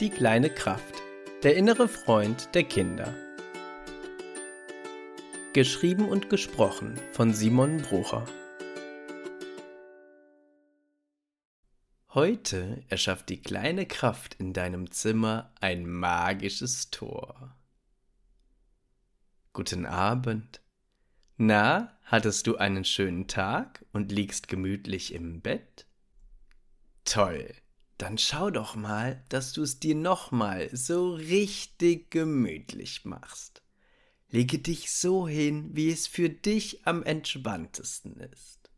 Die kleine Kraft. Der innere Freund der Kinder. Geschrieben und gesprochen von Simon Brucher. Heute erschafft die kleine Kraft in deinem Zimmer ein magisches Tor. Guten Abend. Na, hattest du einen schönen Tag und liegst gemütlich im Bett? Toll. Dann schau doch mal, dass du es dir nochmal so richtig gemütlich machst. Lege dich so hin, wie es für dich am entspanntesten ist.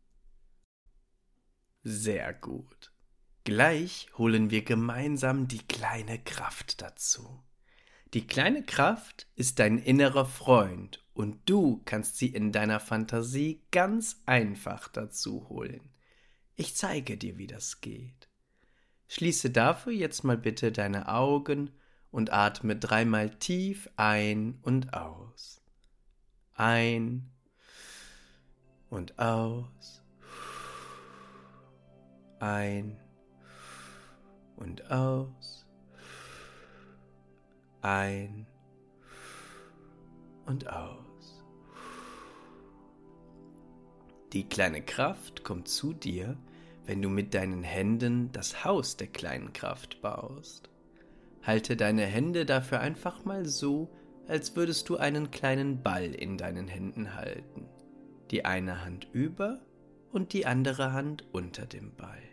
Sehr gut. Gleich holen wir gemeinsam die kleine Kraft dazu. Die kleine Kraft ist dein innerer Freund und du kannst sie in deiner Fantasie ganz einfach dazu holen. Ich zeige dir, wie das geht. Schließe dafür jetzt mal bitte deine Augen und atme dreimal tief ein und aus. Ein und aus. Ein und aus. Ein und aus. Die kleine Kraft kommt zu dir wenn du mit deinen Händen das Haus der kleinen Kraft baust. Halte deine Hände dafür einfach mal so, als würdest du einen kleinen Ball in deinen Händen halten. Die eine Hand über und die andere Hand unter dem Ball.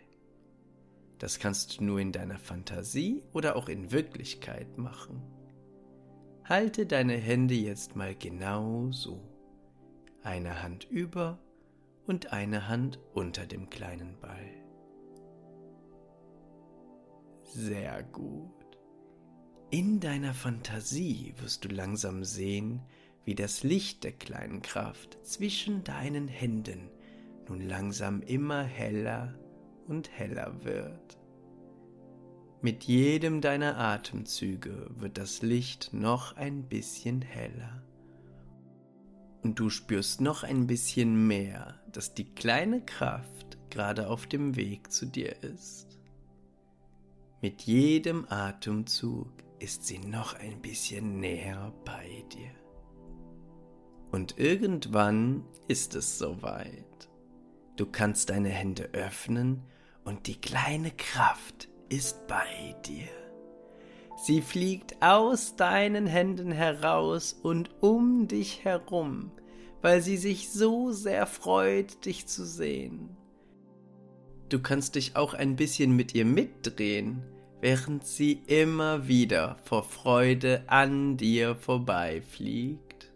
Das kannst du nur in deiner Fantasie oder auch in Wirklichkeit machen. Halte deine Hände jetzt mal genau so. Eine Hand über und eine Hand unter dem kleinen Ball. Sehr gut. In deiner Fantasie wirst du langsam sehen, wie das Licht der kleinen Kraft zwischen deinen Händen nun langsam immer heller und heller wird. Mit jedem deiner Atemzüge wird das Licht noch ein bisschen heller und du spürst noch ein bisschen mehr, dass die kleine Kraft gerade auf dem Weg zu dir ist. Mit jedem Atemzug ist sie noch ein bisschen näher bei dir. Und irgendwann ist es soweit. Du kannst deine Hände öffnen und die kleine Kraft ist bei dir. Sie fliegt aus deinen Händen heraus und um dich herum, weil sie sich so sehr freut, dich zu sehen. Du kannst dich auch ein bisschen mit ihr mitdrehen, während sie immer wieder vor Freude an dir vorbeifliegt.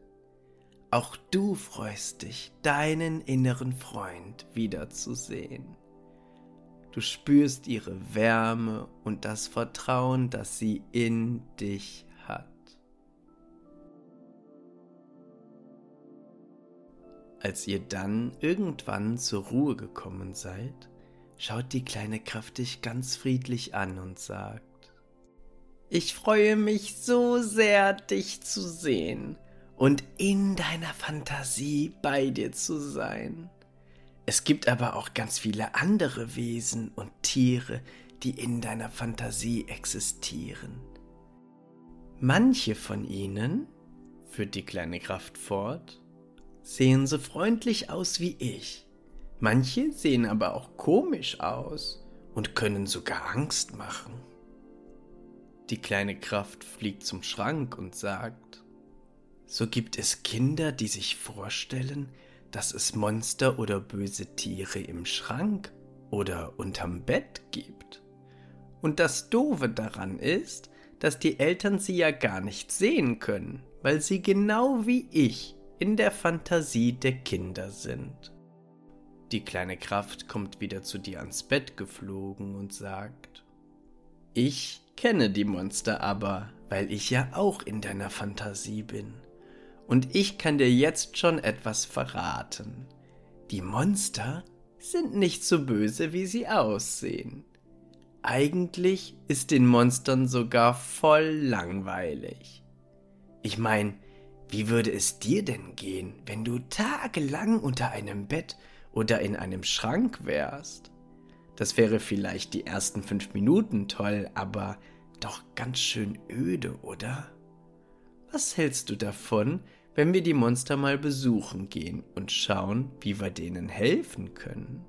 Auch du freust dich, deinen inneren Freund wiederzusehen. Du spürst ihre Wärme und das Vertrauen, das sie in dich hat. Als ihr dann irgendwann zur Ruhe gekommen seid, schaut die kleine Kraft dich ganz friedlich an und sagt, ich freue mich so sehr, dich zu sehen und in deiner Fantasie bei dir zu sein. Es gibt aber auch ganz viele andere Wesen und Tiere, die in deiner Fantasie existieren. Manche von ihnen, führt die kleine Kraft fort, sehen so freundlich aus wie ich. Manche sehen aber auch komisch aus und können sogar Angst machen. Die kleine Kraft fliegt zum Schrank und sagt, so gibt es Kinder, die sich vorstellen, dass es Monster oder böse Tiere im Schrank oder unterm Bett gibt. Und das Doofe daran ist, dass die Eltern sie ja gar nicht sehen können, weil sie genau wie ich in der Fantasie der Kinder sind. Die kleine Kraft kommt wieder zu dir ans Bett geflogen und sagt, ich kenne die Monster aber, weil ich ja auch in deiner Fantasie bin und ich kann dir jetzt schon etwas verraten. Die Monster sind nicht so böse, wie sie aussehen. Eigentlich ist den Monstern sogar voll langweilig. Ich mein, wie würde es dir denn gehen, wenn du tagelang unter einem Bett oder in einem Schrank wärst? Das wäre vielleicht die ersten fünf Minuten toll, aber Doch ganz schön öde, oder? Was hältst du davon, wenn wir die Monster mal besuchen gehen und schauen, wie wir denen helfen können?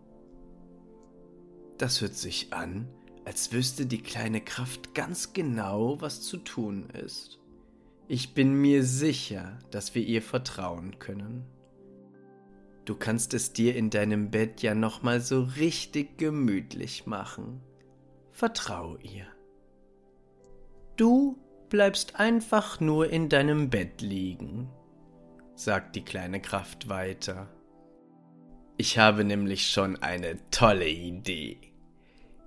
Das hört sich an, als wüsste die kleine Kraft ganz genau, was zu tun ist. Ich bin mir sicher, dass wir ihr vertrauen können. Du kannst es dir in deinem Bett ja nochmal so richtig gemütlich machen. Vertrau ihr. Du bleibst einfach nur in deinem Bett liegen, sagt die kleine Kraft weiter. Ich habe nämlich schon eine tolle Idee.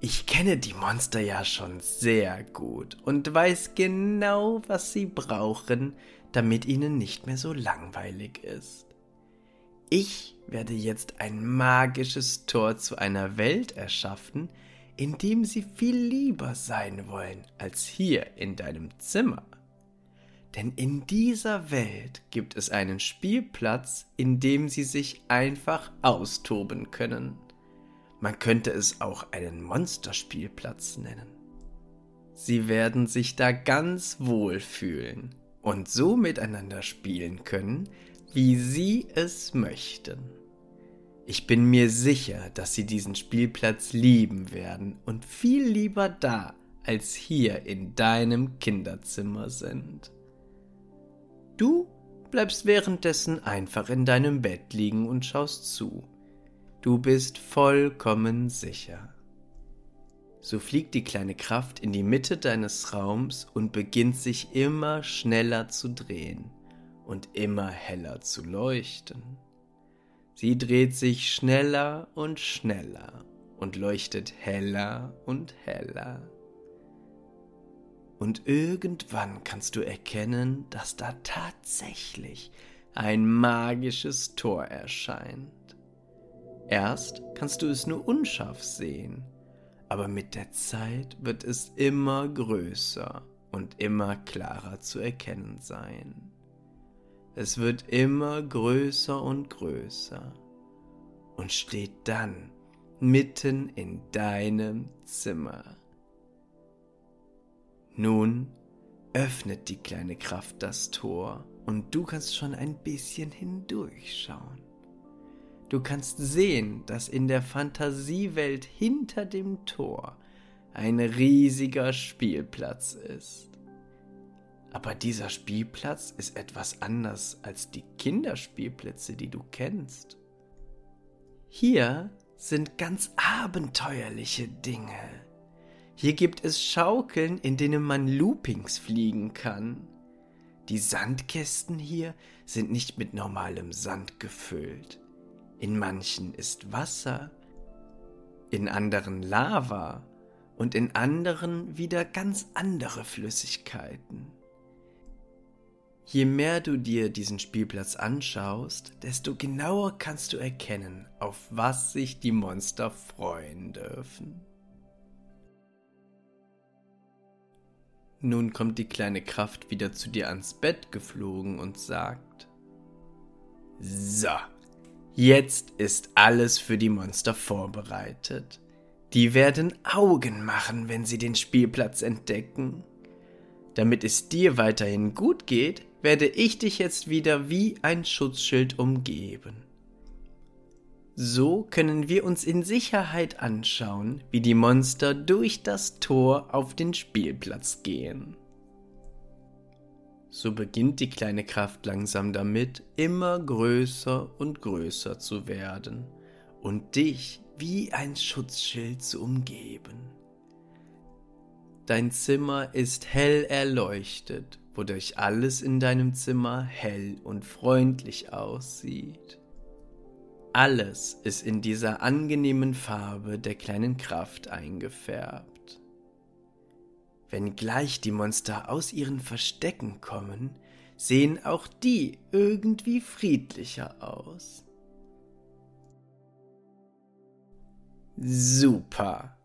Ich kenne die Monster ja schon sehr gut und weiß genau, was sie brauchen, damit ihnen nicht mehr so langweilig ist. Ich werde jetzt ein magisches Tor zu einer Welt erschaffen, in dem sie viel lieber sein wollen als hier in deinem Zimmer. Denn in dieser Welt gibt es einen Spielplatz, in dem sie sich einfach austoben können. Man könnte es auch einen Monsterspielplatz nennen. Sie werden sich da ganz wohl fühlen und so miteinander spielen können, wie Sie es möchten. Ich bin mir sicher, dass Sie diesen Spielplatz lieben werden und viel lieber da als hier in deinem Kinderzimmer sind. Du bleibst währenddessen einfach in deinem Bett liegen und schaust zu. Du bist vollkommen sicher. So fliegt die kleine Kraft in die Mitte deines Raums und beginnt sich immer schneller zu drehen und immer heller zu leuchten. Sie dreht sich schneller und schneller und leuchtet heller und heller. Und irgendwann kannst du erkennen, dass da tatsächlich ein magisches Tor erscheint. Erst kannst du es nur unscharf sehen, aber mit der Zeit wird es immer größer und immer klarer zu erkennen sein. Es wird immer größer und größer und steht dann mitten in deinem Zimmer. Nun öffnet die kleine Kraft das Tor und du kannst schon ein bisschen hindurchschauen. Du kannst sehen, dass in der Fantasiewelt hinter dem Tor ein riesiger Spielplatz ist. Aber dieser Spielplatz ist etwas anders als die Kinderspielplätze, die du kennst. Hier sind ganz abenteuerliche Dinge. Hier gibt es Schaukeln, in denen man Loopings fliegen kann. Die Sandkästen hier sind nicht mit normalem Sand gefüllt. In manchen ist Wasser, in anderen Lava und in anderen wieder ganz andere Flüssigkeiten. Je mehr du dir diesen Spielplatz anschaust, desto genauer kannst du erkennen, auf was sich die Monster freuen dürfen. Nun kommt die kleine Kraft wieder zu dir ans Bett geflogen und sagt, So, jetzt ist alles für die Monster vorbereitet. Die werden Augen machen, wenn sie den Spielplatz entdecken. Damit es dir weiterhin gut geht, werde ich dich jetzt wieder wie ein Schutzschild umgeben. So können wir uns in Sicherheit anschauen, wie die Monster durch das Tor auf den Spielplatz gehen. So beginnt die kleine Kraft langsam damit, immer größer und größer zu werden und dich wie ein Schutzschild zu umgeben. Dein Zimmer ist hell erleuchtet wodurch alles in deinem Zimmer hell und freundlich aussieht. Alles ist in dieser angenehmen Farbe der kleinen Kraft eingefärbt. Wenn gleich die Monster aus ihren Verstecken kommen, sehen auch die irgendwie friedlicher aus. Super,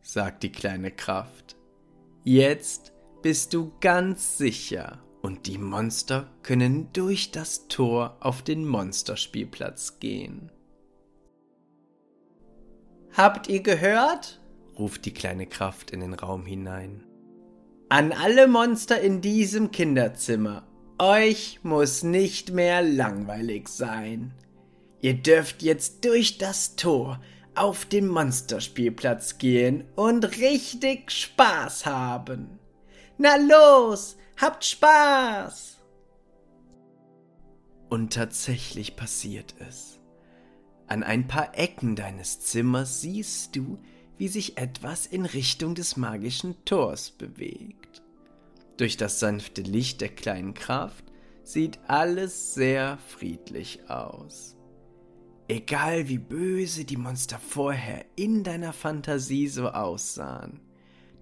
sagt die kleine Kraft. Jetzt bist du ganz sicher und die Monster können durch das Tor auf den Monsterspielplatz gehen. Habt ihr gehört? ruft die kleine Kraft in den Raum hinein. An alle Monster in diesem Kinderzimmer. Euch muss nicht mehr langweilig sein. Ihr dürft jetzt durch das Tor auf den Monsterspielplatz gehen und richtig Spaß haben. Na los, habt Spaß! Und tatsächlich passiert es. An ein paar Ecken deines Zimmers siehst du, wie sich etwas in Richtung des magischen Tors bewegt. Durch das sanfte Licht der kleinen Kraft sieht alles sehr friedlich aus. Egal wie böse die Monster vorher in deiner Fantasie so aussahen,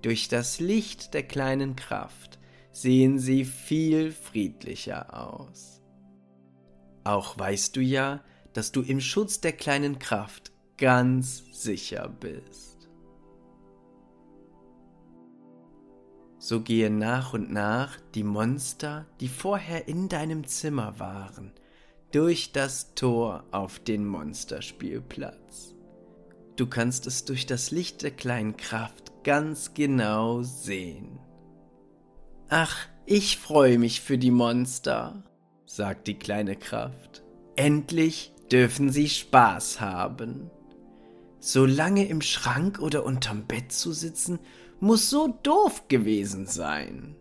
durch das Licht der kleinen Kraft sehen sie viel friedlicher aus. Auch weißt du ja, dass du im Schutz der kleinen Kraft ganz sicher bist. So gehen nach und nach die Monster, die vorher in deinem Zimmer waren, durch das Tor auf den Monsterspielplatz. Du kannst es durch das Licht der kleinen Kraft ganz genau sehen. Ach, ich freue mich für die Monster, sagt die kleine Kraft. Endlich dürfen sie Spaß haben. So lange im Schrank oder unterm Bett zu sitzen muss so doof gewesen sein.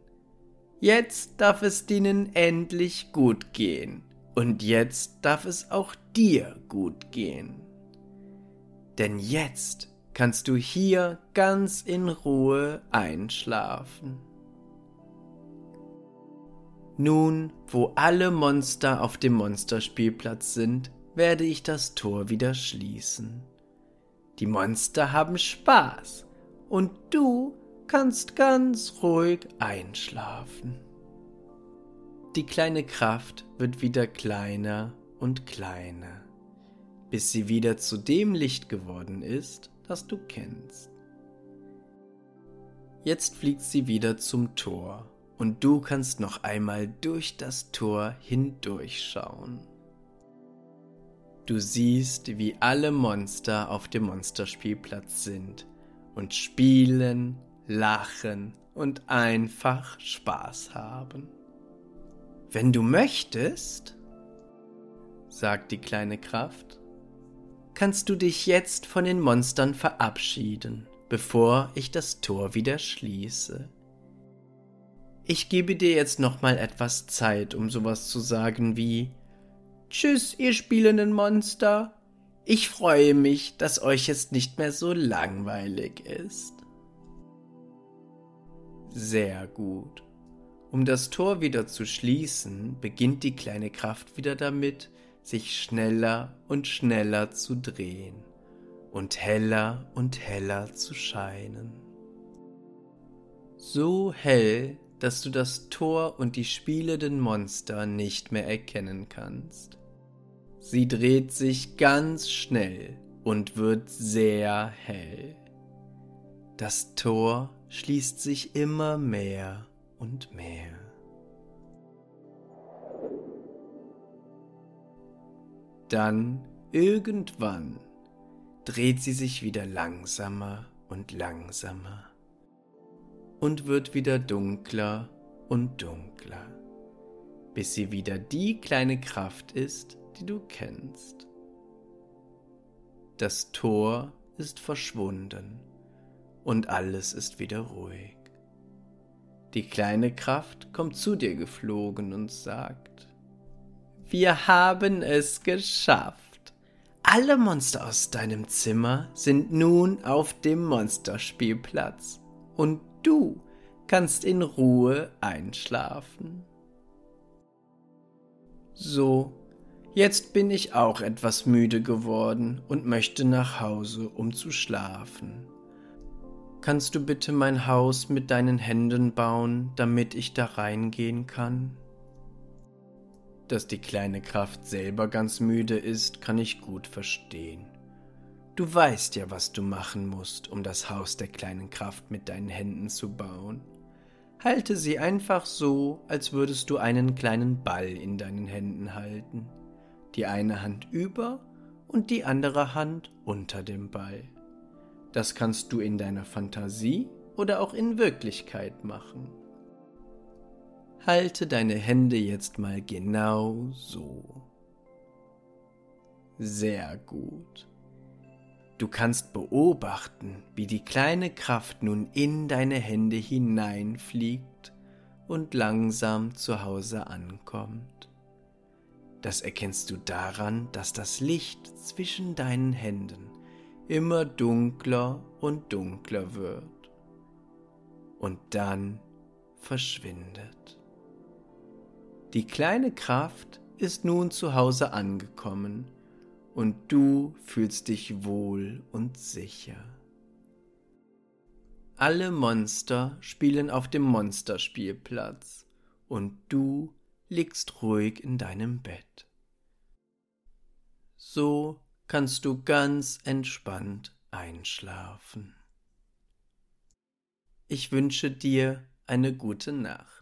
Jetzt darf es denen endlich gut gehen. Und jetzt darf es auch dir gut gehen. Denn jetzt kannst du hier ganz in Ruhe einschlafen. Nun, wo alle Monster auf dem Monsterspielplatz sind, werde ich das Tor wieder schließen. Die Monster haben Spaß und du kannst ganz ruhig einschlafen. Die kleine Kraft wird wieder kleiner und kleiner, bis sie wieder zu dem Licht geworden ist, das du kennst. Jetzt fliegt sie wieder zum Tor und du kannst noch einmal durch das Tor hindurchschauen. Du siehst, wie alle Monster auf dem Monsterspielplatz sind und spielen, lachen und einfach Spaß haben. Wenn du möchtest, sagt die kleine Kraft, kannst du dich jetzt von den Monstern verabschieden, bevor ich das Tor wieder schließe. Ich gebe dir jetzt nochmal etwas Zeit, um sowas zu sagen wie Tschüss, ihr spielenden Monster, ich freue mich, dass euch jetzt nicht mehr so langweilig ist. Sehr gut. Um das Tor wieder zu schließen, beginnt die kleine Kraft wieder damit, sich schneller und schneller zu drehen und heller und heller zu scheinen. So hell, dass du das Tor und die spielenden Monster nicht mehr erkennen kannst. Sie dreht sich ganz schnell und wird sehr hell. Das Tor schließt sich immer mehr und mehr. Dann irgendwann dreht sie sich wieder langsamer und langsamer und wird wieder dunkler und dunkler, bis sie wieder die kleine Kraft ist, die du kennst. Das Tor ist verschwunden und alles ist wieder ruhig. Die kleine Kraft kommt zu dir geflogen und sagt, wir haben es geschafft. Alle Monster aus deinem Zimmer sind nun auf dem Monsterspielplatz und du kannst in Ruhe einschlafen. So Jetzt bin ich auch etwas müde geworden und möchte nach Hause, um zu schlafen. Kannst du bitte mein Haus mit deinen Händen bauen, damit ich da reingehen kann? Dass die kleine Kraft selber ganz müde ist, kann ich gut verstehen. Du weißt ja, was du machen musst, um das Haus der kleinen Kraft mit deinen Händen zu bauen. Halte sie einfach so, als würdest du einen kleinen Ball in deinen Händen halten die eine Hand über und die andere Hand unter dem Ball. Das kannst du in deiner Fantasie oder auch in Wirklichkeit machen. Halte deine Hände jetzt mal genau so. Sehr gut. Du kannst beobachten, wie die kleine Kraft nun in deine Hände hineinfliegt und langsam zu Hause ankommt. Das erkennst du daran, dass das Licht zwischen deinen Händen immer dunkler und dunkler wird und dann verschwindet. Die kleine Kraft ist nun zu Hause angekommen und du fühlst dich wohl und sicher. Alle Monster spielen auf dem Monsterspielplatz und du liegst ruhig in deinem Bett. So kannst du ganz entspannt einschlafen. Ich wünsche dir eine gute Nacht.